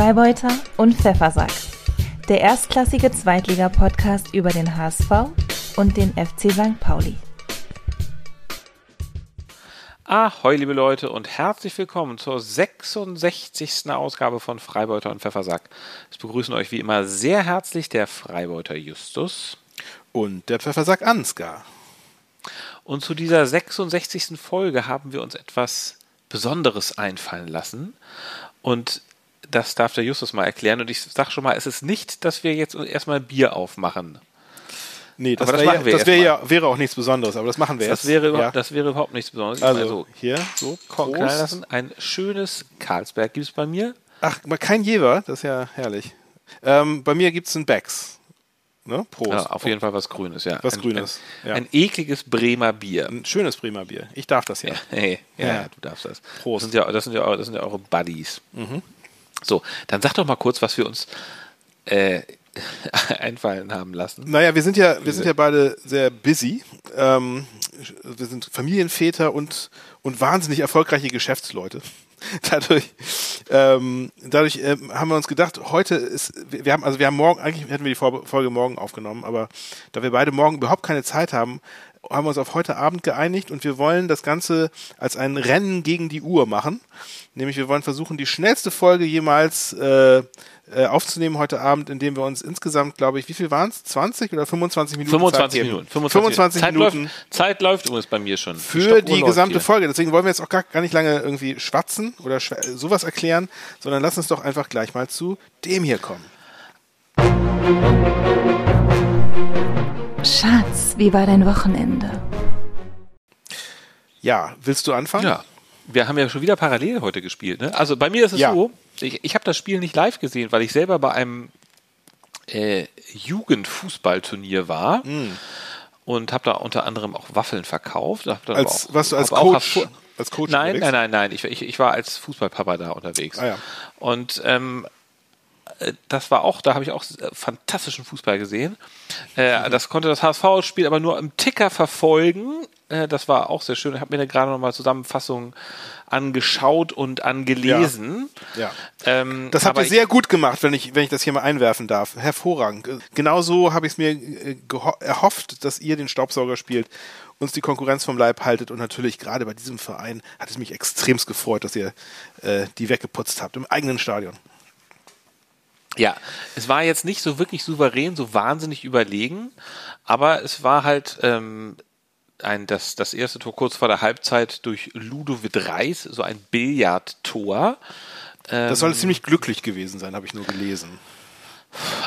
Freibeuter und Pfeffersack. Der erstklassige Zweitliga-Podcast über den HSV und den FC St. Pauli. Ahoi, liebe Leute, und herzlich willkommen zur 66. Ausgabe von Freibeuter und Pfeffersack. Es begrüßen euch wie immer sehr herzlich der Freibeuter Justus und der Pfeffersack Ansgar. Und zu dieser 66. Folge haben wir uns etwas Besonderes einfallen lassen. Und das darf der Justus mal erklären. Und ich sage schon mal, es ist nicht, dass wir jetzt erstmal Bier aufmachen. Nee, das, das, wär, das wär ja, wäre auch nichts Besonderes, aber das machen wir das jetzt. Wäre ja. Das wäre überhaupt nichts Besonderes. Also, so hier, so, lassen. Ein schönes Karlsberg gibt es bei mir. Ach, kein Jever, das ist ja herrlich. Ähm, bei mir gibt es ein Becks. Ne? Prost. Ja, auf jeden Fall was Grünes, ja. Was ein, Grünes. Ein, ja. ein, ekliges Bremer Bier. Ein schönes Bremer Bier. Ich darf das ja. Ja, hey, ja, ja, du darfst das. Prost. Das sind ja, das sind ja, das sind ja eure Buddies. Mhm. So, dann sag doch mal kurz, was wir uns äh, einfallen haben lassen. Naja, wir sind ja, wir sind ja beide sehr busy. Ähm, wir sind Familienväter und, und wahnsinnig erfolgreiche Geschäftsleute. dadurch, ähm, dadurch äh, haben wir uns gedacht, heute ist, wir haben, also wir haben morgen, eigentlich hätten wir die Folge morgen aufgenommen, aber da wir beide morgen überhaupt keine Zeit haben, haben wir uns auf heute Abend geeinigt und wir wollen das Ganze als ein Rennen gegen die Uhr machen. Nämlich wir wollen versuchen, die schnellste Folge jemals äh, äh, aufzunehmen heute Abend, indem wir uns insgesamt, glaube ich, wie viel waren es? 20 oder 25 Minuten? 25 Minuten. 25, 25 Zeit Minuten. Läuft, Zeit läuft übrigens bei mir schon. Für die, gesamte hier. Folge. Deswegen wollen wir jetzt auch gar, gar nicht lange irgendwie schwatzen oder schw sowas erklären, sondern lass uns doch einfach gleich mal zu dem hier kommen. Schatz, wie war dein Wochenende? Ja, willst du anfangen? Ja. Wir haben ja schon wieder parallel heute gespielt. Ne? Also bei mir ist es ja. so, ich, ich habe das Spiel nicht live gesehen, weil ich selber bei einem äh, Jugendfußballturnier war. Mm. Und habe da unter anderem auch Waffeln verkauft. als, auch, was du als Coach? Auch, als Coach nein, nein, nein, nein. Ich, ich, ich war als Fußballpapa da unterwegs. Ah, ja. Und ähm, äh, das war auch, da habe ich auch äh, fantastischen Fußball gesehen. Äh, mhm. Das konnte das HSV-Spiel aber nur im Ticker verfolgen. Äh, das war auch sehr schön. Ich habe mir gerade nochmal Zusammenfassung angeschaut und angelesen. Ja. ja. Ähm, das habt ihr sehr gut gemacht, wenn ich, wenn ich das hier mal einwerfen darf. Hervorragend. Genauso habe ich es mir äh, erhofft, dass ihr den Staubsauger spielt uns die Konkurrenz vom Leib haltet und natürlich gerade bei diesem Verein hat es mich extremst gefreut, dass ihr äh, die weggeputzt habt im eigenen Stadion. Ja, es war jetzt nicht so wirklich souverän, so wahnsinnig überlegen, aber es war halt ähm, ein, das, das erste Tor kurz vor der Halbzeit durch Ludovic Reis, so ein Billardtor. Ähm, das soll ziemlich glücklich gewesen sein, habe ich nur gelesen.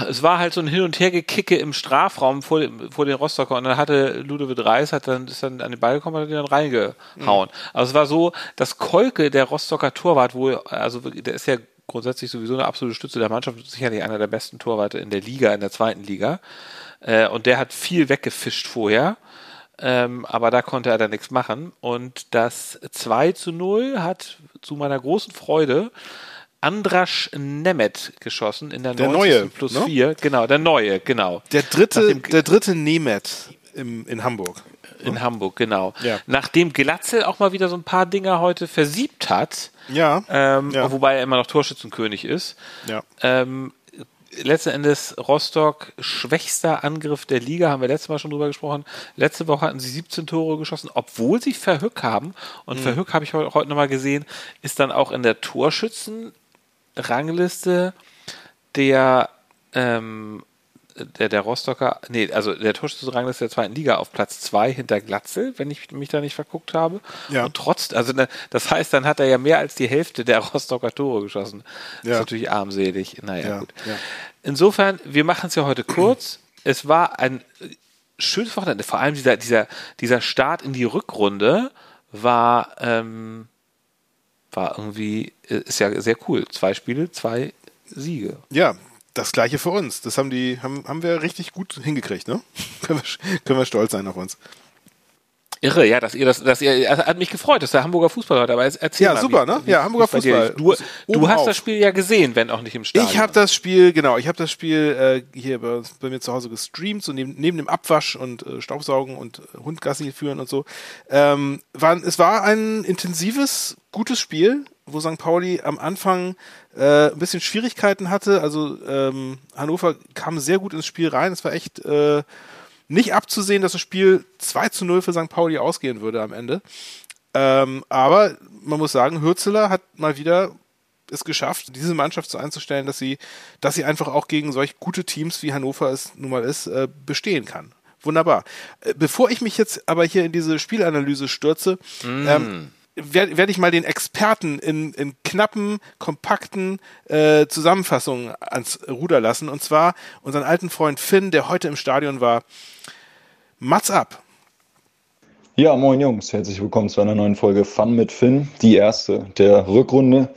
Es war halt so ein Hin- und Hergekicke im Strafraum vor, vor den Rostocker und dann hatte Ludovic Reis hat dann, ist dann an den Ball gekommen und hat den dann reingehauen. Mhm. Also es war so, dass Kolke, der Rostocker Torwart, wo, also der ist ja grundsätzlich sowieso eine absolute Stütze der Mannschaft, sicherlich einer der besten Torwarte in der Liga, in der zweiten Liga. Äh, und der hat viel weggefischt vorher. Ähm, aber da konnte er dann nichts machen. Und das 2 zu 0 hat zu meiner großen Freude Andrasch Nemeth geschossen in der, der neue plus ne? 4. Genau, der neue, genau. Der dritte, der dritte Nemeth im, in Hamburg. In Hamburg, genau. Ja. Nachdem Glatzel auch mal wieder so ein paar Dinger heute versiebt hat, ja. Ähm, ja. wobei er immer noch Torschützenkönig ist. Ja. Ähm, letzten Endes Rostock schwächster Angriff der Liga, haben wir letztes Mal schon drüber gesprochen. Letzte Woche hatten sie 17 Tore geschossen, obwohl sie Verhück haben. Und mhm. Verhück habe ich heute nochmal gesehen, ist dann auch in der Torschützenrangliste der ähm, der, der Rostocker, nee, also der Torschützenrangliste der zweiten Liga auf Platz zwei hinter Glatzel, wenn ich mich da nicht verguckt habe. Ja. Und trotz, also ne, das heißt, dann hat er ja mehr als die Hälfte der Rostocker Tore geschossen. Das ja. ist natürlich armselig. Naja, ja. gut. Ja. Insofern, wir machen es ja heute kurz. Es war ein schönes Wochenende. Vor allem dieser, dieser, dieser Start in die Rückrunde war, ähm, war irgendwie, ist ja sehr cool. Zwei Spiele, zwei Siege. Ja, das gleiche für uns. Das haben die, haben, haben wir richtig gut hingekriegt, ne? können, wir, können wir stolz sein auf uns. Irre, ja, dass ihr das, dass ihr, hat mich gefreut, dass der Hamburger Fußball heute, aber erzähl Ja, mal, super, wie, ne? Ja, Hamburger Fußball. Du, du hast auf. das Spiel ja gesehen, wenn auch nicht im Stadion. Ich habe das Spiel, genau, ich habe das Spiel äh, hier bei, bei, mir zu Hause gestreamt, so neben, neben dem Abwasch und äh, Staubsaugen und äh, Hundgassi führen und so. Ähm, war, es war ein intensives, gutes Spiel. Wo St. Pauli am Anfang äh, ein bisschen Schwierigkeiten hatte. Also ähm, Hannover kam sehr gut ins Spiel rein. Es war echt äh, nicht abzusehen, dass das Spiel 2 zu 0 für St. Pauli ausgehen würde am Ende. Ähm, aber man muss sagen, Hürzeler hat mal wieder es geschafft, diese Mannschaft so einzustellen, dass sie, dass sie einfach auch gegen solch gute Teams wie Hannover es nun mal ist, äh, bestehen kann. Wunderbar. Äh, bevor ich mich jetzt aber hier in diese Spielanalyse stürze, mm. ähm, werde werd ich mal den Experten in, in knappen, kompakten äh, Zusammenfassungen ans Ruder lassen. Und zwar unseren alten Freund Finn, der heute im Stadion war. Mats ab. Ja, moin Jungs, herzlich willkommen zu einer neuen Folge Fun mit Finn, die erste der Rückrunde.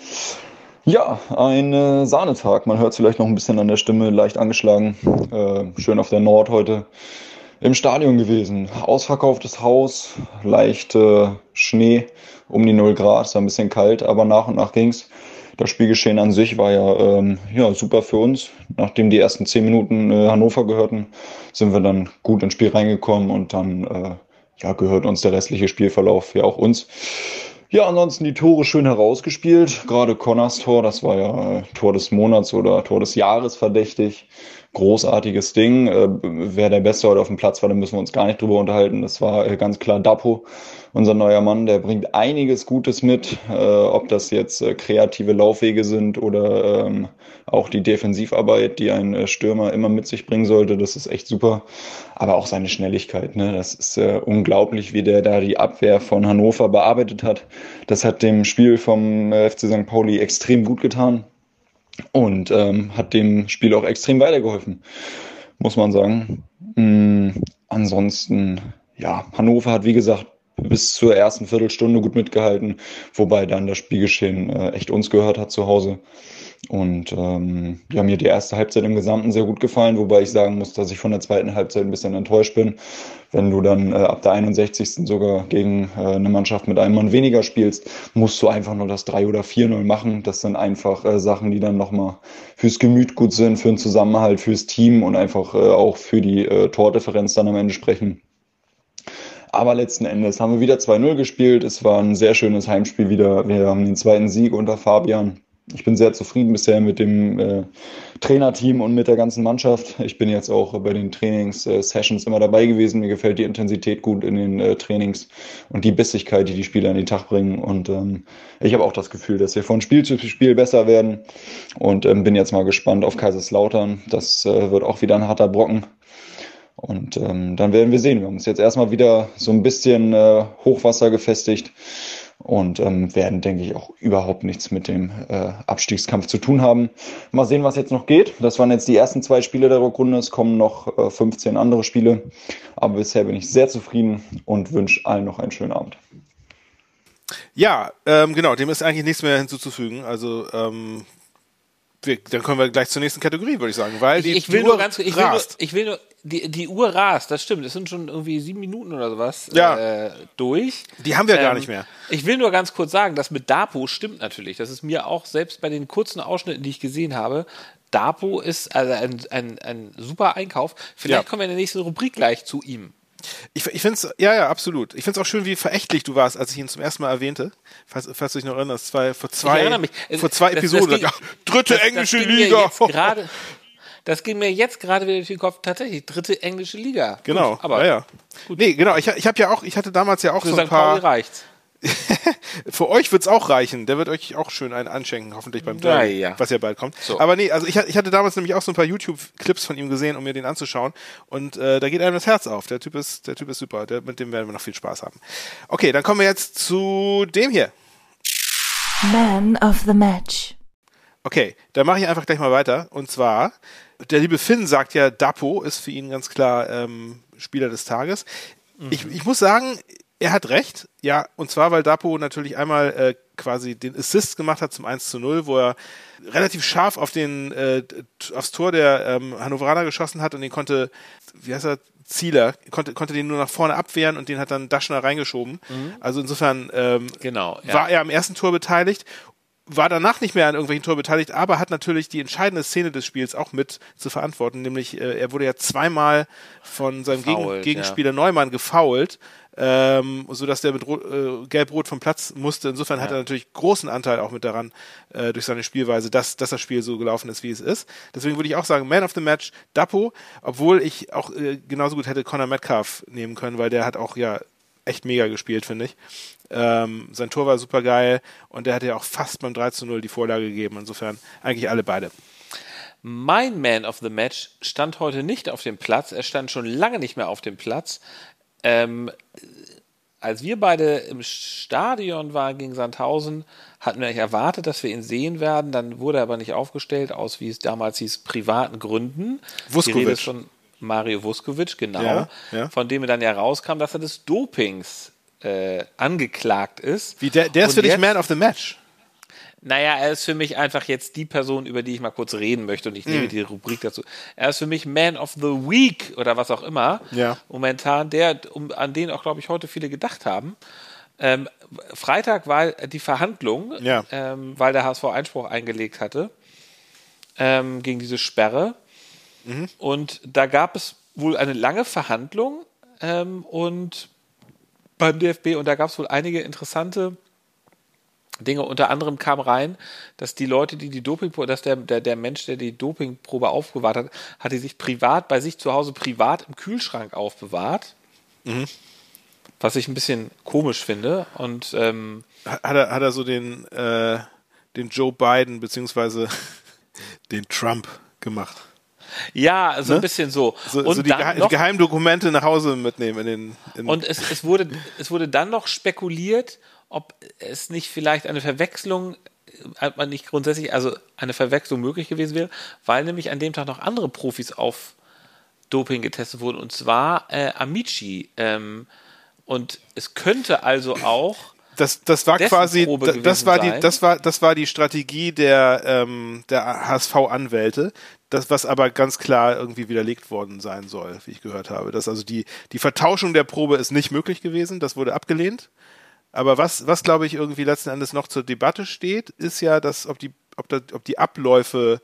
Ja, ein äh, Sahnetag. Man hört es vielleicht noch ein bisschen an der Stimme, leicht angeschlagen. Äh, schön auf der Nord heute im Stadion gewesen. Ausverkauftes Haus, leicht äh, Schnee um die 0 Grad, ist ein bisschen kalt, aber nach und nach ging's. Das Spielgeschehen an sich war ja, ähm, ja super für uns. Nachdem die ersten zehn Minuten äh, Hannover gehörten, sind wir dann gut ins Spiel reingekommen und dann äh, ja, gehört uns der restliche Spielverlauf ja auch uns. Ja, ansonsten die Tore schön herausgespielt. Gerade Connors Tor, das war ja äh, Tor des Monats oder Tor des Jahres verdächtig. Großartiges Ding. Äh, wer der Beste heute auf dem Platz war, da müssen wir uns gar nicht drüber unterhalten. Das war äh, ganz klar Dapo unser neuer Mann, der bringt einiges Gutes mit, äh, ob das jetzt äh, kreative Laufwege sind oder ähm, auch die Defensivarbeit, die ein äh, Stürmer immer mit sich bringen sollte, das ist echt super. Aber auch seine Schnelligkeit, ne? das ist äh, unglaublich, wie der da die Abwehr von Hannover bearbeitet hat. Das hat dem Spiel vom äh, FC St. Pauli extrem gut getan und ähm, hat dem Spiel auch extrem weitergeholfen, muss man sagen. Mhm, ansonsten, ja, Hannover hat wie gesagt bis zur ersten Viertelstunde gut mitgehalten, wobei dann das Spielgeschehen äh, echt uns gehört hat zu Hause. Und ähm, ja, mir die erste Halbzeit im Gesamten sehr gut gefallen, wobei ich sagen muss, dass ich von der zweiten Halbzeit ein bisschen enttäuscht bin. Wenn du dann äh, ab der 61. sogar gegen äh, eine Mannschaft mit einem Mann weniger spielst, musst du einfach nur das 3 oder 4-0 machen. Das sind einfach äh, Sachen, die dann nochmal fürs Gemüt gut sind, für den Zusammenhalt, fürs Team und einfach äh, auch für die äh, Tordifferenz dann am Ende sprechen. Aber letzten Endes haben wir wieder 2-0 gespielt. Es war ein sehr schönes Heimspiel wieder. Wir haben den zweiten Sieg unter Fabian. Ich bin sehr zufrieden bisher mit dem äh, Trainerteam und mit der ganzen Mannschaft. Ich bin jetzt auch bei den Trainings-Sessions immer dabei gewesen. Mir gefällt die Intensität gut in den äh, Trainings und die Bissigkeit, die die Spieler an den Tag bringen. Und ähm, ich habe auch das Gefühl, dass wir von Spiel zu Spiel besser werden. Und ähm, bin jetzt mal gespannt auf Kaiserslautern. Das äh, wird auch wieder ein harter Brocken. Und ähm, dann werden wir sehen. Wir haben uns jetzt erstmal wieder so ein bisschen äh, Hochwasser gefestigt und ähm, werden, denke ich, auch überhaupt nichts mit dem äh, Abstiegskampf zu tun haben. Mal sehen, was jetzt noch geht. Das waren jetzt die ersten zwei Spiele der Rückrunde. Es kommen noch äh, 15 andere Spiele. Aber bisher bin ich sehr zufrieden und wünsche allen noch einen schönen Abend. Ja, ähm, genau, dem ist eigentlich nichts mehr hinzuzufügen. Also ähm, wir, dann können wir gleich zur nächsten Kategorie, würde ich sagen, weil die, ich, ich will nur ganz, ich will nur, ich will nur, die, die Uhr rast, das stimmt. Es sind schon irgendwie sieben Minuten oder sowas ja. äh, durch. Die haben wir ähm, gar nicht mehr. Ich will nur ganz kurz sagen, das mit Dapo stimmt natürlich. Das ist mir auch selbst bei den kurzen Ausschnitten, die ich gesehen habe, Dapo ist also ein, ein, ein super Einkauf. Vielleicht ja. kommen wir in der nächsten Rubrik gleich zu ihm. Ich, ich finde es, ja, ja, absolut. Ich finde es auch schön, wie verächtlich du warst, als ich ihn zum ersten Mal erwähnte. Falls, falls du dich noch erinnerst, zwei, vor zwei, vor zwei das, Episoden. Das ging, dritte das, englische Liga. Gerade, das ging mir jetzt gerade wieder durch den Kopf. Tatsächlich, dritte englische Liga. Genau. Gut, aber ja, ja. Gut. Nee, genau. Ich, ich habe ja auch, ich hatte damals ja auch Für so ein St. paar. Pauli reicht's. Für euch wird's auch reichen. Der wird euch auch schön einen anschenken, hoffentlich beim Derby, ja. was ja bald kommt. So. Aber nee, also ich, ich, hatte damals nämlich auch so ein paar YouTube-Clips von ihm gesehen, um mir den anzuschauen. Und äh, da geht einem das Herz auf. Der Typ ist, der Typ ist super. Der, mit dem werden wir noch viel Spaß haben. Okay, dann kommen wir jetzt zu dem hier. Man of the Match. Okay, dann mache ich einfach gleich mal weiter. Und zwar, der liebe Finn sagt ja, Dapo ist für ihn ganz klar ähm, Spieler des Tages. Mhm. Ich, ich muss sagen, er hat recht, ja, und zwar, weil Dapo natürlich einmal äh, quasi den Assist gemacht hat zum 1 zu 0, wo er relativ scharf auf den, äh, aufs Tor der ähm, Hannoveraner geschossen hat und den konnte, wie heißt er, Zieler, konnte, konnte den nur nach vorne abwehren und den hat dann Daschner reingeschoben. Mhm. Also insofern ähm, genau, ja. war er am ersten Tor beteiligt war danach nicht mehr an irgendwelchen Tor beteiligt, aber hat natürlich die entscheidende Szene des Spiels auch mit zu verantworten, nämlich äh, er wurde ja zweimal von seinem Gegen Gegenspieler ja. Neumann gefoult ähm, sodass der mit äh, Gelb-Rot vom Platz musste. Insofern ja. hat er natürlich großen Anteil auch mit daran, äh, durch seine Spielweise, dass, dass das Spiel so gelaufen ist, wie es ist. Deswegen würde ich auch sagen, Man of the Match, Dapo, obwohl ich auch äh, genauso gut hätte Conor Metcalf nehmen können, weil der hat auch ja echt mega gespielt, finde ich. Ähm, sein Tor war super geil und der hat ja auch fast beim 3 zu 0 die Vorlage gegeben. Insofern eigentlich alle beide. Mein Man of the Match stand heute nicht auf dem Platz. Er stand schon lange nicht mehr auf dem Platz. Ähm, als wir beide im Stadion waren gegen Sandhausen, hatten wir erwartet, dass wir ihn sehen werden. Dann wurde er aber nicht aufgestellt, aus wie es damals hieß, privaten Gründen. Vuskovic. von Mario Vuskovic, genau. Ja, ja. Von dem dann ja rauskam, dass er des Dopings äh, angeklagt ist. Wie der, der ist für dich Man of the Match. Naja, er ist für mich einfach jetzt die Person, über die ich mal kurz reden möchte und ich nehme mm. die Rubrik dazu. Er ist für mich Man of the Week oder was auch immer. Ja. Momentan, der, um, an den auch, glaube ich, heute viele gedacht haben. Ähm, Freitag war die Verhandlung, ja. ähm, weil der HSV Einspruch eingelegt hatte ähm, gegen diese Sperre. Mhm. Und da gab es wohl eine lange Verhandlung ähm, und beim DFB und da gab es wohl einige interessante Dinge. Unter anderem kam rein, dass die Leute, die die Dopingprobe, dass der, der, der Mensch, der die Dopingprobe aufbewahrt hat, hat die sich privat, bei sich zu Hause privat im Kühlschrank aufbewahrt. Mhm. Was ich ein bisschen komisch finde. Und ähm, hat, er, hat er so den, äh, den Joe Biden beziehungsweise den Trump gemacht? Ja, so ne? ein bisschen so. So, und so die, Gehe noch, Geheimdokumente nach Hause mitnehmen. In den, in und es, es, wurde, es wurde dann noch spekuliert, ob es nicht vielleicht eine Verwechslung, hat man nicht grundsätzlich, also eine Verwechslung möglich gewesen wäre, weil nämlich an dem Tag noch andere Profis auf Doping getestet wurden, und zwar äh, Amici. Ähm, und es könnte also auch das, das war quasi, das war die, das war, das war die Strategie der, ähm, der HSV-Anwälte, das, was aber ganz klar irgendwie widerlegt worden sein soll, wie ich gehört habe. Dass also die, die Vertauschung der Probe ist nicht möglich gewesen, das wurde abgelehnt. Aber was, was glaube ich irgendwie letzten Endes noch zur Debatte steht, ist ja, dass ob die, ob, da, ob die Abläufe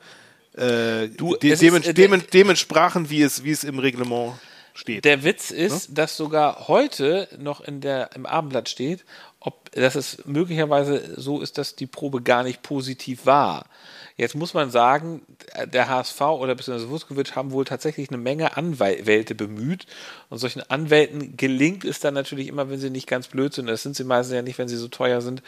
äh, du, de, dem, ist, dem, dem entsprachen, wie es, wie es im Reglement steht. Der Witz ist, ne? dass sogar heute noch in der, im Abendblatt steht, ob dass es möglicherweise so ist, dass die Probe gar nicht positiv war. Jetzt muss man sagen, der HSV oder bzw. Vuskovic haben wohl tatsächlich eine Menge Anwälte bemüht. Und solchen Anwälten gelingt es dann natürlich immer, wenn sie nicht ganz blöd sind, das sind sie meistens ja nicht, wenn sie so teuer sind,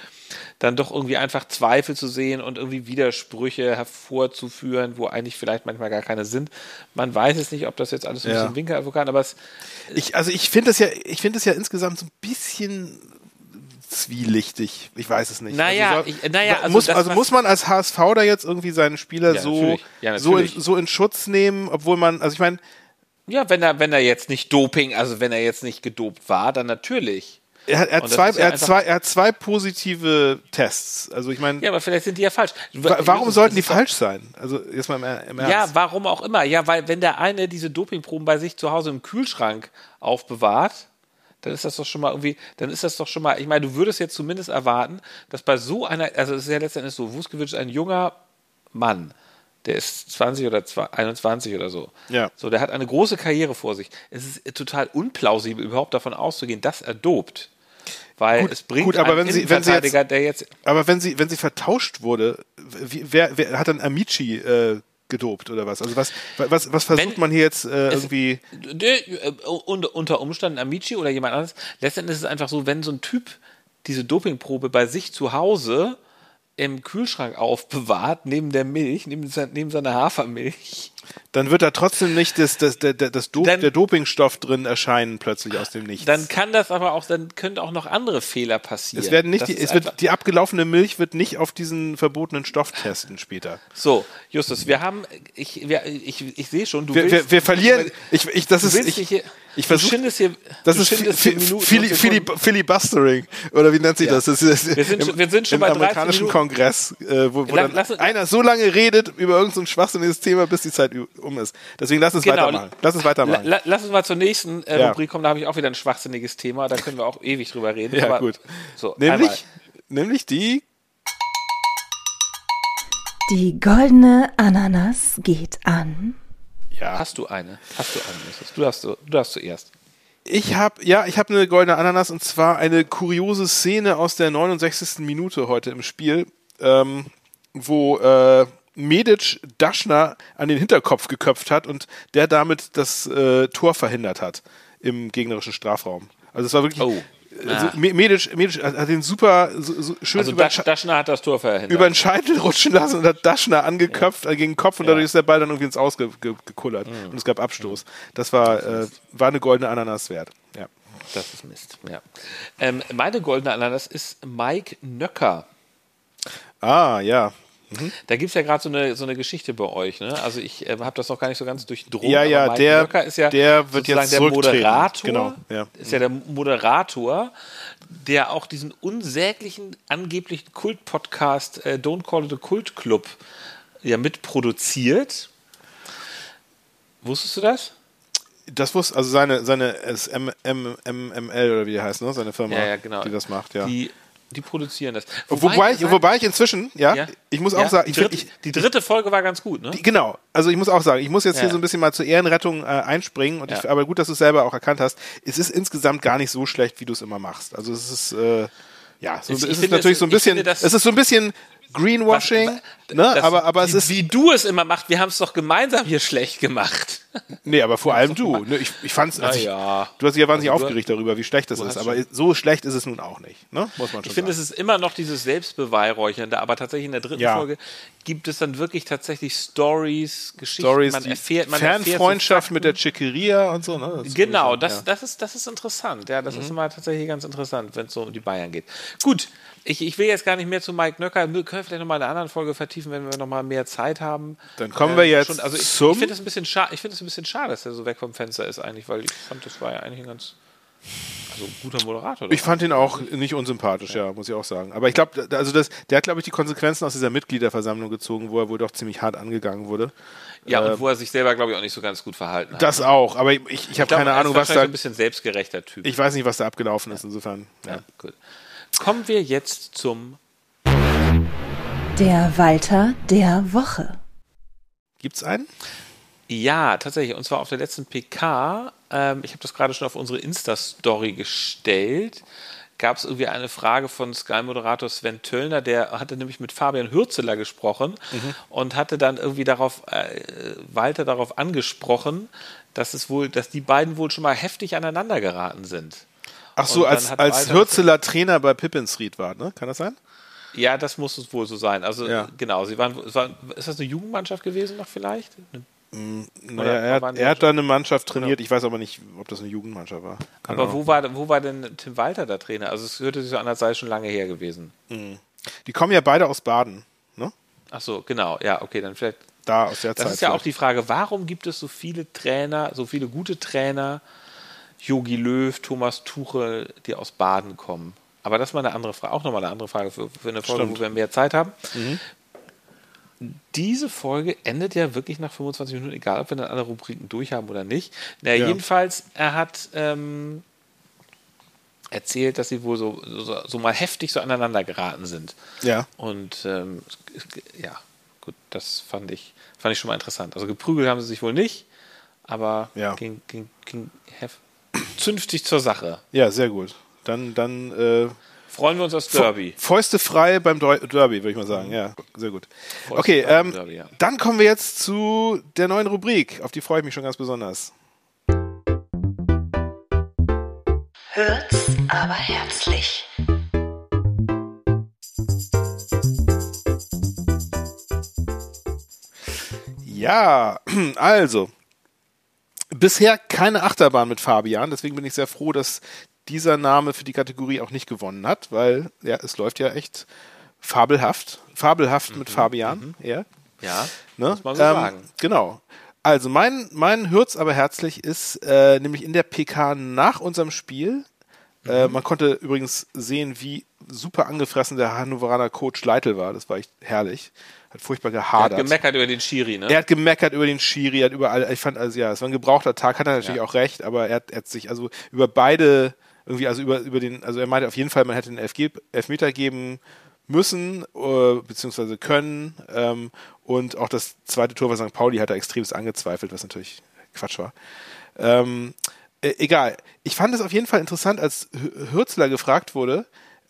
dann doch irgendwie einfach Zweifel zu sehen und irgendwie Widersprüche hervorzuführen, wo eigentlich vielleicht manchmal gar keine sind. Man weiß es nicht, ob das jetzt alles so ein bisschen Winkeladvokat, aber es. Ich, also ich finde es ja, ich finde es ja insgesamt so ein bisschen zwielichtig. Ich weiß es nicht. Naja, also, ich, naja also, muss, also muss man als HSV da jetzt irgendwie seinen Spieler ja, so, ja, so, in, so in Schutz nehmen, obwohl man, also ich meine. Ja, wenn er, wenn er jetzt nicht Doping, also wenn er jetzt nicht gedopt war, dann natürlich. Er hat, er hat zwei, er, hat zwei, er hat zwei positive Tests. Also ich meine. Ja, aber vielleicht sind die ja falsch. Warum sollten die falsch sein? Also jetzt mal im, Ernst. Ja, warum auch immer. Ja, weil wenn der eine diese Dopingproben bei sich zu Hause im Kühlschrank aufbewahrt, dann ist das doch schon mal irgendwie, dann ist das doch schon mal, ich meine, du würdest jetzt zumindest erwarten, dass bei so einer, also es ist ja letztendlich so, Vuskovic ist ein junger Mann, der ist 20 oder 21 oder so. Ja. So, der hat eine große Karriere vor sich. Es ist total unplausibel, überhaupt davon auszugehen, dass er dopt. Weil gut, es bringt gut, aber wenn sie, wenn sie jetzt, der jetzt. Aber wenn sie, wenn sie vertauscht wurde, wie, wer, wer hat dann Amici äh, gedopt oder was? Also was, was, was versucht Wenn, man hier jetzt äh, irgendwie? Äh, unter Umständen Amici oder jemand anderes. Letztendlich ist es einfach so, wenn so ein Typ diese Dopingprobe bei sich zu Hause im Kühlschrank aufbewahrt, neben der Milch, neben, neben seiner Hafermilch. Dann wird da trotzdem nicht das, das, das, das Do dann, der Dopingstoff drin erscheinen plötzlich aus dem Nichts. Dann kann das aber auch, dann können auch noch andere Fehler passieren. Es werden nicht, die, es wird, die abgelaufene Milch wird nicht auf diesen verbotenen Stoff testen später. So, Justus, wir haben, ich, wir, ich, ich sehe schon, du wir, willst, wir, wir verlieren, ich, ich, das ist, ich, hier, ich versuche, das ist Filibustering oder wie nennt sich ja. das? das ist, wir, sind, im, wir sind schon im bei amerikanischen Kongress, äh, wo, wo dann lass, einer so lange redet über irgendein so schwachsinniges Thema, bis die Zeit um ist. Deswegen lass uns genau. weitermachen. Lass uns weitermachen. La, lass uns mal zur nächsten äh, ja. Rubrik kommen. Da habe ich auch wieder ein schwachsinniges Thema. Da können wir auch ewig drüber reden. Ja, Aber, gut. So, nämlich, nämlich die die goldene Ananas geht an. Ja. Hast du eine? Hast du eine? Du darfst, du darfst zuerst. Ich habe ja, ich habe eine goldene Ananas und zwar eine kuriose Szene aus der 69. Minute heute im Spiel, ähm, wo äh, Medic Daschner an den Hinterkopf geköpft hat und der damit das äh, Tor verhindert hat im gegnerischen Strafraum. Also es war wirklich Oh. also Ah. Me- Medic, Medic hat den super so, so schön Also über, Dasch, Daschner hat das Tor verhindert. über den Scheitel rutschen lassen und hat Daschner angeköpft äh, gegen den Kopf und dadurch ist der Ball dann irgendwie ins Aus ge ge gekullert Mhm. und es gab Abstoß. Das war, äh, war eine goldene Ananas wert. Ja. Das ist Mist, ja. Ähm, meine goldene Ananas ist Mike Nöcker. Ah, ja. Da gibt es ja gerade so eine, so eine Geschichte bei euch. Ne? Also ich äh, habe das noch gar nicht so ganz durchdrungen. Ja, ja, der- ist ja der wird jetzt der. Moderator. Genau, ja. Ist ja der Moderator, der auch diesen unsäglichen, angeblichen Kult-Podcast äh, Don't Call It a Cult Club ja mitproduziert. Wusstest du das? Das wusste, also seine, seine MML oder wie die heißt, ne? Seine Firma, Ja, ja, genau. die das macht, ja. Die, die produzieren das. wobei, ich ich, sagen- wobei ich inzwischen, ja, Ja? ich muss Ja, auch sagen, die, ich, find- dritte, ich, die dritte Folge war ganz gut, ne? Die, genau. Also ich muss auch sagen, ich muss jetzt Ja. hier so ein bisschen mal zur Ehrenrettung äh, einspringen. Und Ja. ich, aber gut, dass du es selber auch erkannt hast. Es ist insgesamt gar nicht so schlecht, wie du es immer machst. Also es ist äh, ja, so, es ist finde, natürlich es- so ein bisschen, es ist so ein bisschen Greenwashing, Was- ne? das- aber aber es wie, ist wie du es immer machst, wir haben es doch gemeinsam hier schlecht gemacht. nee, aber vor allem du. Ne? Ich, ich fand's, also ja. du hast dich ja wahnsinnig Also aufgeregt darüber, wie schlecht das ist. Aber schon- so schlecht ist es nun auch nicht, ne? Muss man schon Ich finde, es ist immer noch dieses Selbstbeweihräuchernde, aber tatsächlich in der dritten Ja. Folge gibt es dann wirklich tatsächlich Stories, Geschichten, Stories, man die erfährt, man erfährt so Fernfreundschaft Fakten. mit der Chiqueria und so, ne? Das Genau, das, ja. Mhm. das, ist, das ist interessant. Ja, das ist immer tatsächlich ganz interessant, wenn es so um die Bayern geht. Gut, ich, ich will jetzt gar nicht mehr zu Mike Nöcker. Wir können vielleicht nochmal in einer anderen Folge vertiefen, wenn wir nochmal mehr Zeit haben. Dann kommen wir jetzt schon, also ich, zum- Ich finde es ein bisschen ich es ein bisschen schade, dass er so weg vom Fenster ist eigentlich, weil ich fand, das war ja eigentlich ein ganz also guter Moderator. Ich fand ihn auch nicht unsympathisch, ja, muss ich auch sagen. Aber ich glaube, also das, der hat, glaube ich, die Konsequenzen aus dieser Mitgliederversammlung gezogen, wo er wohl doch ziemlich hart angegangen wurde. ja, und wo er sich selber, glaube ich, auch nicht so ganz gut verhalten hat. äh, Das auch, aber ich, ich, ich habe keine Ahnung, was da. ein bisschen selbstgerechter Typ. Ich weiß nicht, was da abgelaufen ist, insofern. Ja. ja, gut. Kommen wir jetzt zum Der Walter der Woche. Gibt's einen? Ja, tatsächlich. Und zwar auf der letzten PK, ähm, ich habe das gerade schon auf unsere Insta-Story gestellt, gab es irgendwie eine Frage von Sky-Moderator Sven Töllner, der hatte nämlich mit Fabian Hürzeler gesprochen und hatte dann irgendwie darauf, äh, Walter darauf angesprochen, dass es wohl, dass die beiden wohl schon mal heftig aneinander geraten sind. Ach so, als, als Hürzeler Trainer bei Pippins-Ried war, ne? Kann das sein? Ja, das muss es wohl so sein. Also Ja. genau, sie waren, es war, ist das eine Jugendmannschaft gewesen noch vielleicht? Eine Naja, er, waren hat- er hat da eine Mannschaft trainiert. Ich weiß aber nicht, ob das eine Jugendmannschaft war. Keine Aber Ahnung. wo war, wo war denn Tim Walter der Trainer? Also es hörte sich so an, als sei es schon lange her gewesen. Die kommen ja beide aus Baden, ne? Ach so, genau. Ja, okay, dann vielleicht. Da aus der Das Zeit. ist ja auch vielleicht. die Frage, warum gibt es so viele Trainer, so viele gute Trainer, Jogi Löw, Thomas Tuchel, die aus Baden kommen? Aber das ist mal eine andere Frage, auch nochmal eine andere Frage für, für eine Folge, Stimmt. wo wir mehr Zeit haben. Diese Folge endet ja wirklich nach 25 Minuten, egal ob wir dann alle Rubriken durchhaben oder nicht. Na, Ja. jedenfalls, er hat ähm, erzählt, dass sie wohl so, so, so mal heftig so aneinander geraten sind. Ja. Und ähm, ja, gut, das fand ich, fand ich schon mal interessant. Also geprügelt haben sie sich wohl nicht, aber Ja. ging, ging, ging hef- zünftig zur Sache. Ja, sehr gut. Dann, dann äh, Freuen wir uns aufs Derby. Fäuste frei beim Deu- Derby, würde ich mal sagen. Ja, sehr gut. Fäuste Okay, ähm, Derby, ja. dann kommen wir jetzt zu der neuen Rubrik. Auf die freue ich mich schon ganz besonders. Hört's aber herzlich. Ja, also. Bisher keine Achterbahn mit Fabian, deswegen bin ich sehr froh, dass dieser Name für die Kategorie auch nicht gewonnen hat, weil ja, es läuft ja echt fabelhaft. Fabelhaft mit Fabian, ja. Ja, Ne? muss man so Ähm, sagen. Genau. Also mein, mein Hürz aber herzlich ist äh, nämlich in der PK nach unserem Spiel. Äh, man konnte übrigens sehen, wie super angefressen der Hannoveraner Coach Leitl war. Das war echt herrlich. Hat furchtbar Er hat gehadert. gemeckert über den Schiri, ne? Er hat gemeckert über den Schiri, hat überall, ich fand, also ja, es war ein gebrauchter Tag, hat er natürlich Ja. auch recht, aber er hat, er hat sich also über beide, irgendwie, also über, über den, also er meinte auf jeden Fall, man hätte den Elf Elfmeter geben müssen, äh, beziehungsweise können, ähm, und auch das zweite Tor bei St. Pauli hat er extremst angezweifelt, was natürlich Quatsch war. Ähm, Äh, egal. Ich fand es auf jeden Fall interessant, als Hü- Hürzler gefragt wurde,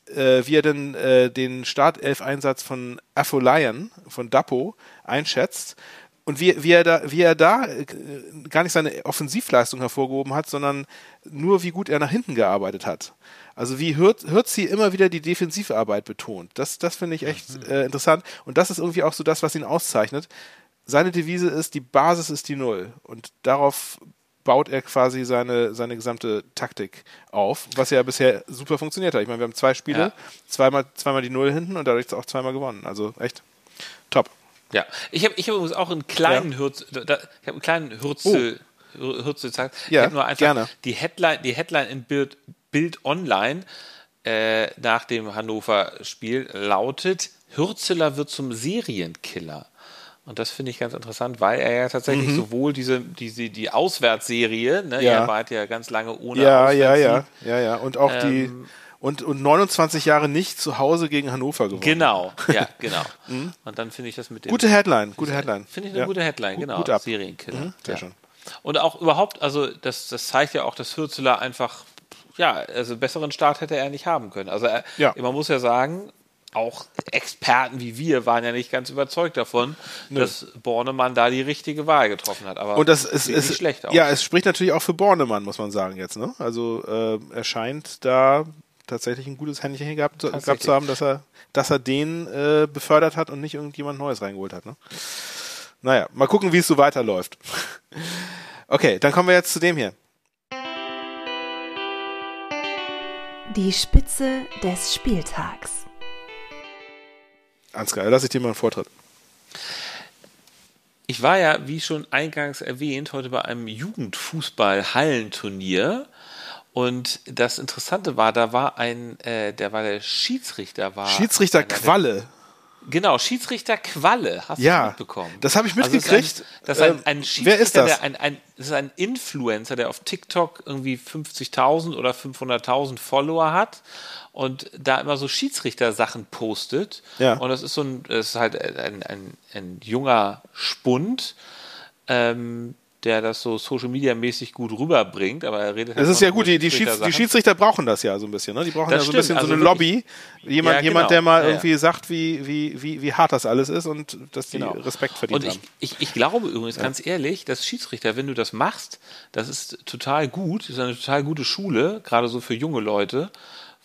äh, wie er denn äh, den Startelf-Einsatz von Afolayan, von Dapo, einschätzt. Und wie, wie er da, wie er da äh, gar nicht seine Offensivleistung hervorgehoben hat, sondern nur wie gut er nach hinten gearbeitet hat. Also wie Hürz, Hürzi immer wieder die Defensivarbeit betont. Das, das finde ich echt äh, interessant. Und das ist irgendwie auch so das, was ihn auszeichnet. Seine Devise ist, die Basis ist die Null. Und darauf baut er quasi seine, seine gesamte Taktik auf, was ja bisher super funktioniert hat. Ich meine, wir haben zwei Spiele, Ja. zweimal, zweimal die Null hinten und dadurch auch zweimal gewonnen. Also echt top. Ja, ich habe ich hab übrigens auch einen kleinen Hürz, da, da- ich habe einen kleinen Hürzel, Hürzel gezeigt. Ja, ich habe nur einfach gerne. die Headline, die Headline in Bild, Bild Online äh, nach dem Hannover-Spiel lautet: Hürzeler wird zum Serienkiller. Und das finde ich ganz interessant, weil er ja tatsächlich sowohl diese, diese die Auswärtsserie, ne, Mhm. Ja. er war halt ja ganz lange ohne Ja, ja, ja, ja, ja. Und auch die und, und 29 Jahre nicht zu Hause gegen Hannover gewonnen. Genau, ja, genau. Und dann finde ich das mit dem Mhm. Gute Headline, gute Headline. Finde ich eine Ja. gute Headline, Gut- genau. gut ab. Serienkiller. Mhm, sehr ja. schön. Und auch überhaupt, also das, das zeigt ja auch, dass Hürzeler einfach, ja, also besseren Start hätte er nicht haben können. Also er, Ja. man muss ja sagen, auch Experten wie wir waren ja nicht ganz überzeugt davon, dass Bornemann da die richtige Wahl getroffen hat. Aber Und das ist, sieht ist nicht schlecht aus. ja, es spricht natürlich auch für Bornemann, muss man sagen jetzt. Ne? Also äh, er scheint da tatsächlich ein gutes Händchen gehabt, gehabt zu haben, dass er, dass er den äh, befördert hat und nicht irgendjemand Neues reingeholt hat. Ne? Naja, mal gucken, wie es so weiterläuft. Okay, dann kommen wir jetzt zu dem hier. Die Spitze des Spieltags. Ansgar, lass ich dir mal einen Vortritt. Ich war ja, wie schon eingangs erwähnt, heute bei einem Jugendfußball-Hallenturnier. Und das Interessante war, da war ein, äh, der war der Schiedsrichter, war Schiedsrichter Qualle. Genau, Schiedsrichter Qualle, hast Ja, du mitbekommen? das habe ich Also mitgekriegt. das ist ein, das ist Ähm, ein, wer ist das? Der, ein, ein, das ist ein Influencer, der auf TikTok irgendwie 50.000 oder 500.000 Follower hat und da immer so Schiedsrichter-Sachen postet. Ja. Und das ist so ein, das ist halt ein, ein, ein junger Spund, ähm, der das so Social Media mäßig gut rüberbringt, aber er redet halt Das ist von ja gut, die, die, Schieds, die. Schiedsrichter brauchen das ja so ein bisschen. Ne? Die brauchen Das ja so ein bisschen so also eine wirklich- Lobby. Jemand, Ja, jemand genau. der mal Ja, irgendwie sagt, wie, wie, wie, wie hart das alles ist und dass die Genau. Respekt verdient Und ich, haben. ich, ich glaube übrigens ganz ehrlich, dass Schiedsrichter, wenn du das machst, das ist total gut, das ist eine total gute Schule, gerade so für junge Leute,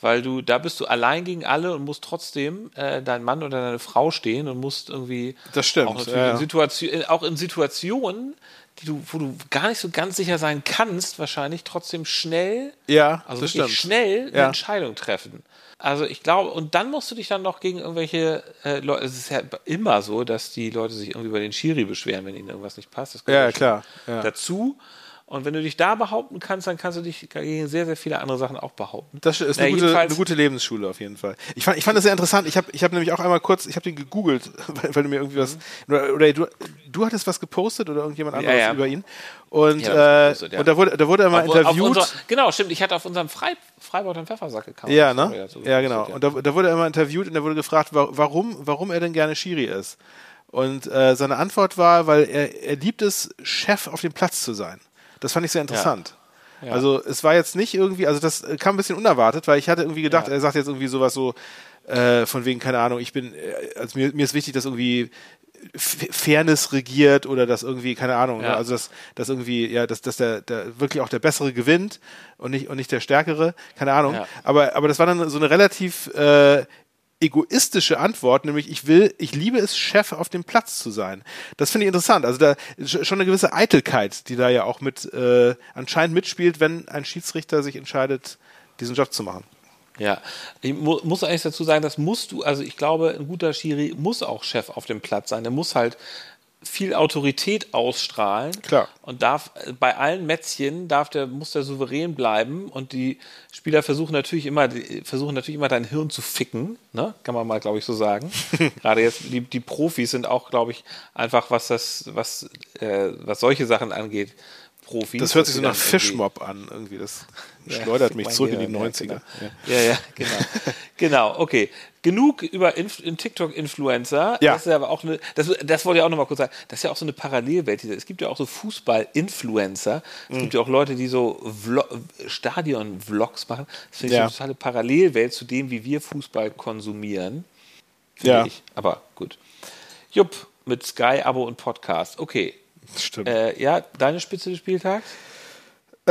weil du, da bist du allein gegen alle und musst trotzdem äh, dein Mann oder deine Frau stehen und musst irgendwie Das stimmt, auch, ja. In Situation, äh, auch in Situationen, die du, wo du gar nicht so ganz sicher sein kannst, wahrscheinlich trotzdem schnell Ja, also wirklich stimmt. schnell eine Ja. Entscheidung treffen. Also ich glaube, und dann musst du dich dann noch gegen irgendwelche äh, Leute, es ist ja immer so, dass die Leute sich irgendwie über den Schiri beschweren, wenn ihnen irgendwas nicht passt. Ja, klar, ja. dazu. Und wenn du dich da behaupten kannst, dann kannst du dich gegen sehr, sehr viele andere Sachen auch behaupten. Das ist eine, gute, jedenfalls- eine gute Lebensschule auf jeden Fall. Ich fand, ich fand das sehr interessant. Ich habe ich hab nämlich auch einmal kurz, ich habe den gegoogelt, weil, weil du mir irgendwie was, oder, oder du, du hattest was gepostet oder irgendjemand anderes ja. über ihn. Und, Ja, äh, gepostet, ja. und da wurde, da wurde er mal Auf- auf interviewt. unser, genau, stimmt. Ich hatte auf unserem Frei, Freibad und Pfeffersack-Account. Ja, das ne? Ja, genau. Und da, da wurde er mal interviewt und er wurde gefragt, wa- warum, warum er denn gerne Schiri ist. Und äh, seine Antwort war, weil er, er liebt es, Chef auf dem Platz zu sein. Das fand ich sehr interessant. Ja. Also es war jetzt nicht irgendwie, also das kam ein bisschen unerwartet, weil ich hatte irgendwie gedacht, Ja. er sagt jetzt irgendwie sowas so, äh, von wegen, keine Ahnung, ich bin, äh, also mir, mir ist wichtig, dass irgendwie Fairness regiert oder dass irgendwie, keine Ahnung, Ja. ne? also dass, dass irgendwie, ja, dass, dass der, der wirklich auch der Bessere gewinnt und nicht, und nicht der Stärkere, keine Ahnung. Ja. Aber, aber das war dann so eine relativ äh, egoistische Antwort, nämlich ich will, ich liebe es, Chef auf dem Platz zu sein. Das finde ich interessant. Also da schon eine gewisse Eitelkeit, die da ja auch mit äh, anscheinend mitspielt, wenn ein Schiedsrichter sich entscheidet, diesen Job zu machen. Ja, ich mu muss eigentlich dazu sagen, das musst du, also ich glaube, ein guter Schiri muss auch Chef auf dem Platz sein. Der muss halt viel Autorität ausstrahlen. Klar. Und darf äh, bei allen Mätzchen darf der, muss der souverän bleiben und die Spieler versuchen natürlich immer, die versuchen natürlich immer dein Hirn zu ficken, ne? Kann man mal, glaube ich, so sagen. Gerade jetzt, die, die Profis sind auch, glaube ich, einfach, was das, was, äh, was solche Sachen angeht, Profis. Das hört sich so nach Fischmob an, irgendwie. Das Ja, schleudert mich mein zurück in die Gehirn, 90er. Ja, genau. Ja, ja, genau. genau, okay. genug über Inf in TikTok-Influencer. Ja. Das ist ja aber auch eine, das, das wollte ich auch nochmal kurz sagen, das ist ja auch so eine Parallelwelt. Es gibt ja auch so Fußball-Influencer. Es Mhm. gibt ja auch Leute, die so Vlo Stadion-Vlogs machen. Das finde ich Ja. eine totale Parallelwelt zu dem, wie wir Fußball konsumieren. Finde Ja. ich. Aber gut. Jupp, mit Sky, Abo und Podcast. Okay. Stimmt. Äh, ja, deine Spitze des Spieltags?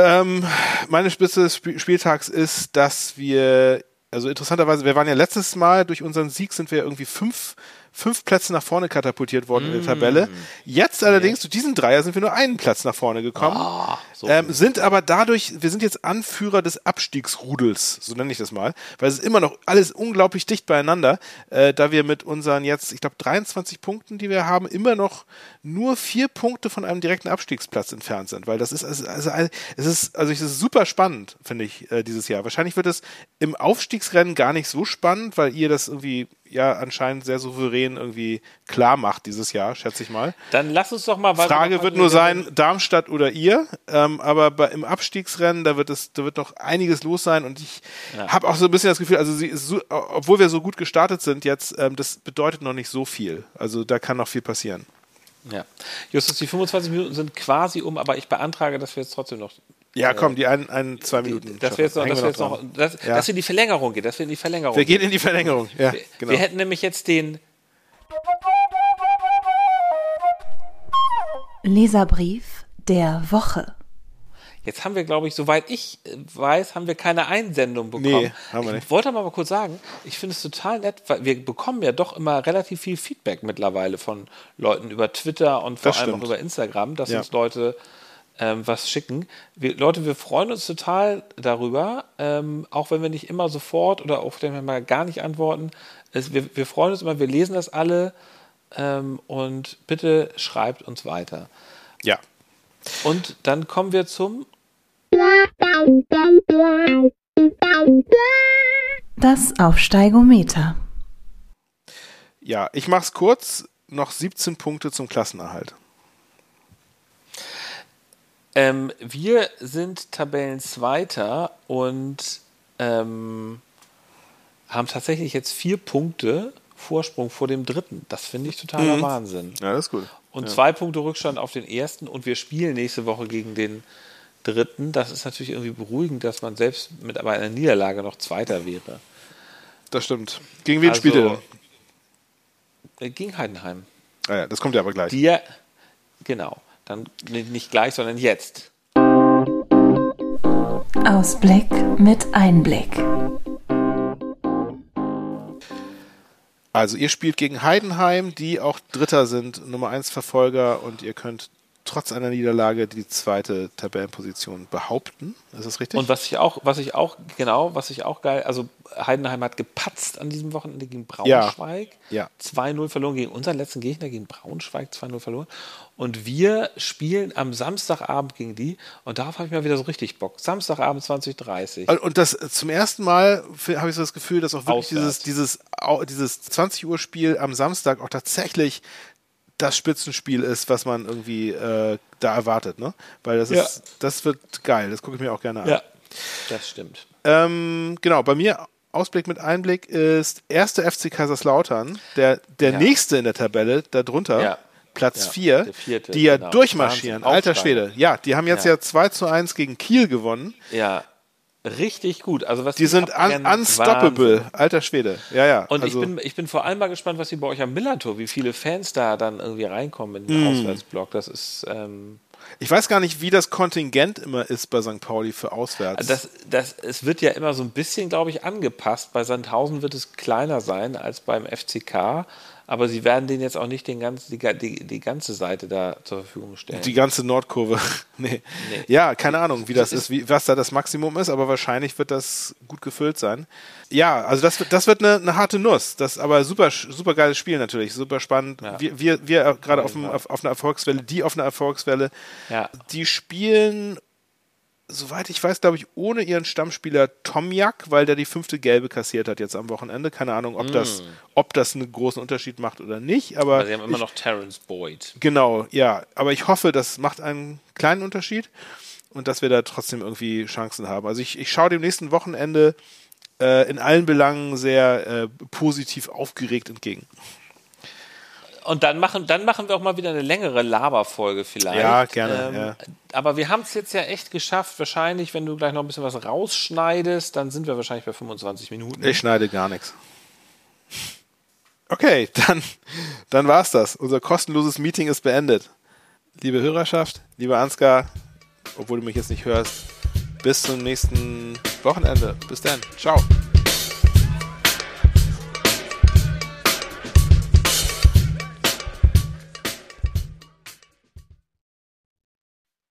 Ähm, meine Spitze des Sp- Spieltags ist, dass wir, also interessanterweise, wir waren ja letztes Mal, durch unseren Sieg sind wir irgendwie fünf, fünf Plätze nach vorne katapultiert worden in der Tabelle. Jetzt allerdings, zu diesem Dreier sind wir nur einen Platz nach vorne gekommen. so ähm, sind aber dadurch, wir sind jetzt Anführer des Abstiegsrudels, so nenne ich das mal, weil es ist immer noch alles unglaublich dicht beieinander, äh, da wir mit unseren jetzt, ich glaube, 23 Punkten, die wir haben, immer noch nur vier Punkte von einem direkten Abstiegsplatz entfernt sind, weil das ist, also, also es ist, also es ist super spannend, finde ich, äh, dieses Jahr. Wahrscheinlich wird es im Aufstiegsrennen gar nicht so spannend, weil ihr das irgendwie ja anscheinend sehr souverän irgendwie klar macht dieses Jahr, schätze ich mal. Dann lass uns doch mal weiter. Frage wird nur sein, Darmstadt oder ihr. Ähm, aber bei, im Abstiegsrennen, da wird es, da wird noch einiges los sein. Und ich Ja. habe auch so ein bisschen das Gefühl, also sie ist so, obwohl wir so gut gestartet sind jetzt, ähm, das bedeutet noch nicht so viel. Also da kann noch viel passieren. Ja. Justus, die 25 Minuten sind quasi um, aber ich beantrage, dass wir jetzt trotzdem noch. Ja, komm, die ein, ein zwei Minuten. Dass wir jetzt noch, dass wir jetzt noch, dass, Ja. dass wir in die Verlängerung gehen, dass wir in die Verlängerung wir gehen in die Verlängerung. Ja, Wir, genau. wir hätten nämlich jetzt den. Leserbrief der Woche. Jetzt haben wir, glaube ich, soweit ich äh, weiß, haben wir keine Einsendung bekommen. Nee, haben wir nicht. Ich wollte mal, mal kurz sagen, ich finde es total nett, weil wir bekommen ja doch immer relativ viel Feedback mittlerweile von Leuten über Twitter und vor Das allem stimmt. auch über Instagram, dass Ja. uns Leute ähm, was schicken. Wir, Leute, wir freuen uns total darüber, ähm, auch wenn wir nicht immer sofort oder auch wenn wir mal gar nicht antworten. Es, wir, wir freuen uns immer, wir lesen das alle ähm, und bitte schreibt uns weiter. ja. Und dann kommen wir zum Das Aufsteigometer. Ja, ich mach's kurz. Noch 17 Punkte zum Klassenerhalt. Ähm, wir sind Tabellenzweiter und ähm, haben tatsächlich jetzt vier Punkte Vorsprung vor dem dritten. Das finde ich totaler Wahnsinn. Ja, das ist gut. Und zwei Punkte Rückstand auf den ersten und wir spielen nächste Woche gegen den dritten. Das ist natürlich irgendwie beruhigend, dass man selbst mit aber einer Niederlage noch Zweiter wäre. Das stimmt. Gegen wen Also- spielt ihr denn? Äh, Gegen Heidenheim. Ah ja, das kommt ja aber gleich. Die ja, genau. Dann nicht gleich, sondern jetzt. Ausblick mit Einblick. Also ihr spielt gegen Heidenheim, die auch Dritter sind, Nummer 1 Verfolger und ihr könnt trotz einer Niederlage die zweite Tabellenposition behaupten. Ist das richtig? Und was ich auch, was ich auch, genau, was ich auch geil, also Heidenheim hat gepatzt an diesem Wochenende gegen Braunschweig. Ja. 2-0 verloren gegen unseren letzten Gegner, gegen Braunschweig 2-0 verloren. Und wir spielen am Samstagabend gegen die und darauf habe ich mal wieder so richtig Bock. Samstagabend 2030. und das zum ersten Mal habe ich so das Gefühl, dass auch wirklich dieses, Auswärts. dieses, au- dieses 20 Uhr Spiel am Samstag auch tatsächlich das Spitzenspiel ist, was man irgendwie äh, da erwartet, ne? Weil das Ja. ist, das wird geil, das gucke ich mir auch gerne an. Ja, das stimmt. Ähm, genau, bei mir Ausblick mit Einblick ist erste FC Kaiserslautern, der, der Ja. nächste in der Tabelle, darunter, Ja. Platz Ja, 4, der vierte, die ja genau. durchmarschieren. Wahnsinn, Alter. Schwede. Ja, die haben jetzt ja. Ja. 2 zu 1 gegen Kiel gewonnen. Ja, richtig gut. Also was Die sind un unstoppable. Wahnsinn. Alter Schwede. Ja, ja. Und also, ich, bin, ich bin vor allem mal gespannt, was sie bei euch am Millantor, wie viele Fans da dann irgendwie reinkommen in den Mm. Auswärtsblock. Das ist, ähm, ich weiß gar nicht, wie das Kontingent immer ist bei St. Pauli für auswärts. das, das, es wird ja immer so ein bisschen, glaube ich, angepasst. Bei Sandhausen wird es kleiner sein als beim FCK, aber sie werden den jetzt auch nicht den ganzen, die, die, die ganze Seite da zur Verfügung stellen. die ganze Nordkurve. nee. Nee. Ja, keine Ahnung, wie das ist, wie, was da das Maximum ist, aber wahrscheinlich wird das gut gefüllt sein. Ja, also das wird, das wird eine, eine harte Nuss. Das aber super, super geiles Spiel natürlich, super spannend. Ja. Wir, wir, wir gerade auf, dem- Fall. auf, auf einer Erfolgswelle, die auf einer Erfolgswelle. Ja. Die spielen, soweit ich weiß, glaube ich, ohne ihren Stammspieler Tomjak, weil der die fünfte Gelbe kassiert hat jetzt am Wochenende. Keine Ahnung, ob das, ob das einen großen Unterschied macht oder nicht, aber. Aber sie haben immer ich, noch Terence Boyd. Genau, ja. Aber ich hoffe, das macht einen kleinen Unterschied und dass wir da trotzdem irgendwie Chancen haben. Also ich, ich schaue dem nächsten Wochenende äh, in allen Belangen sehr äh, positiv aufgeregt entgegen. Und dann machen, dann machen wir auch mal wieder eine längere Laberfolge vielleicht. Ja, gerne, ja. Aber wir haben es jetzt ja echt geschafft. Wahrscheinlich, wenn du gleich noch ein bisschen was rausschneidest, dann sind wir wahrscheinlich bei 25 Minuten. Ich schneide gar nichts. Okay, dann, dann war's das. Unser kostenloses Meeting ist beendet. Liebe Hörerschaft, lieber Ansgar, obwohl du mich jetzt nicht hörst, bis zum nächsten Wochenende. Bis dann. Ciao.